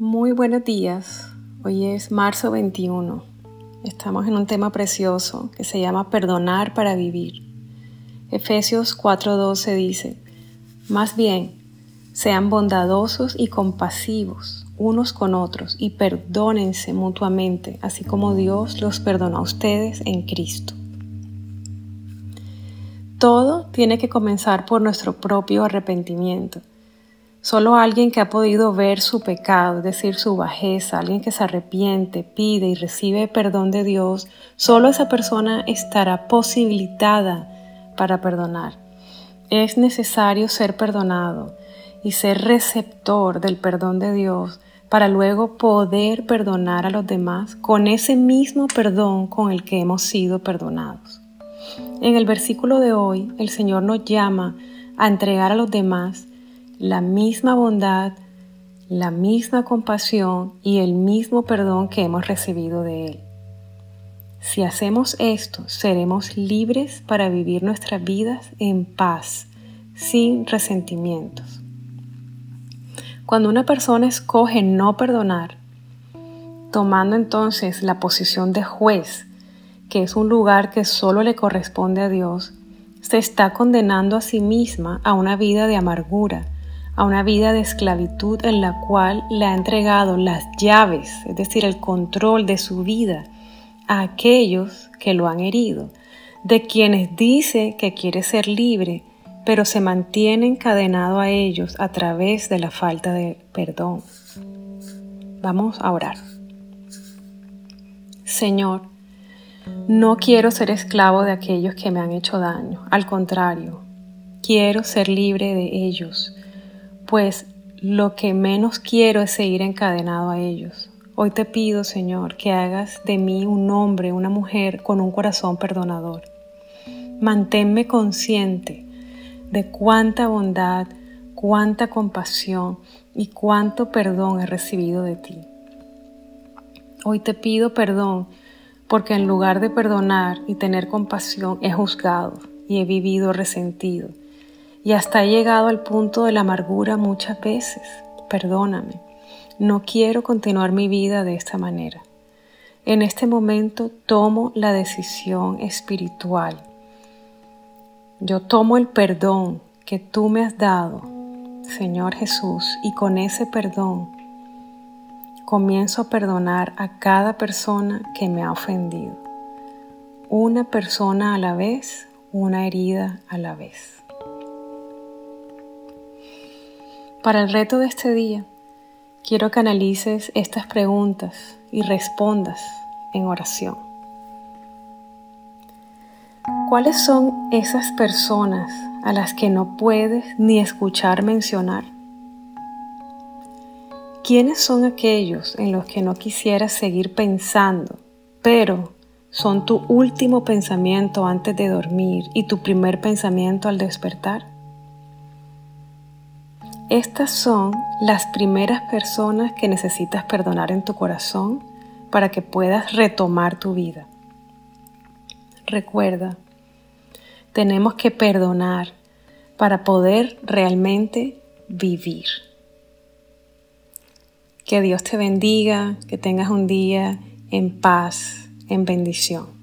Muy buenos días. Hoy es marzo 21. Estamos en un tema precioso que se llama Perdonar para vivir. Efesios 4:12 dice, Más bien, sean bondadosos y compasivos unos con otros y perdónense mutuamente, así como Dios los perdonó a ustedes en Cristo. Todo tiene que comenzar por nuestro propio arrepentimiento. Solo alguien que ha podido ver su pecado, es decir, su bajeza, alguien que se arrepiente, pide y recibe perdón de Dios, solo esa persona estará posibilitada para perdonar. Es necesario ser perdonado y ser receptor del perdón de Dios para luego poder perdonar a los demás con ese mismo perdón con el que hemos sido perdonados. En el versículo de hoy, el Señor nos llama a entregar a los demás la misma bondad, la misma compasión y el mismo perdón que hemos recibido de Él. Si hacemos esto, seremos libres para vivir nuestras vidas en paz, sin resentimientos. Cuando una persona escoge no perdonar, tomando entonces la posición de juez, que es un lugar que solo le corresponde a Dios, se está condenando a sí misma a una vida de amargura, a una vida de esclavitud en la cual le ha entregado las llaves, es decir, el control de su vida a aquellos que lo han herido, de quienes dice que quiere ser libre, pero se mantiene encadenado a ellos a través de la falta de perdón. Vamos a orar. Señor, no quiero ser esclavo de aquellos que me han hecho daño, al contrario, quiero ser libre de ellos pues lo que menos quiero es seguir encadenado a ellos. Hoy te pido, Señor, que hagas de mí un hombre, una mujer con un corazón perdonador. Manténme consciente de cuánta bondad, cuánta compasión y cuánto perdón he recibido de ti. Hoy te pido perdón porque en lugar de perdonar y tener compasión he juzgado y he vivido resentido y hasta he llegado al punto de la amargura muchas veces. Perdóname, no quiero continuar mi vida de esta manera. En este momento tomo la decisión espiritual. Yo tomo el perdón que tú me has dado, Señor Jesús, y con ese perdón comienzo a perdonar a cada persona que me ha ofendido. Una persona a la vez, una herida a la vez. Para el reto de este día, quiero que analices estas preguntas y respondas en oración. ¿Cuáles son esas personas a las que no puedes ni escuchar mencionar? ¿Quiénes son aquellos en los que no quisieras seguir pensando, pero son tu último pensamiento antes de dormir y tu primer pensamiento al despertar? Estas son las primeras personas que necesitas perdonar en tu corazón para que puedas retomar tu vida. Recuerda, tenemos que perdonar para poder realmente vivir. Que Dios te bendiga, que tengas un día en paz, en bendición.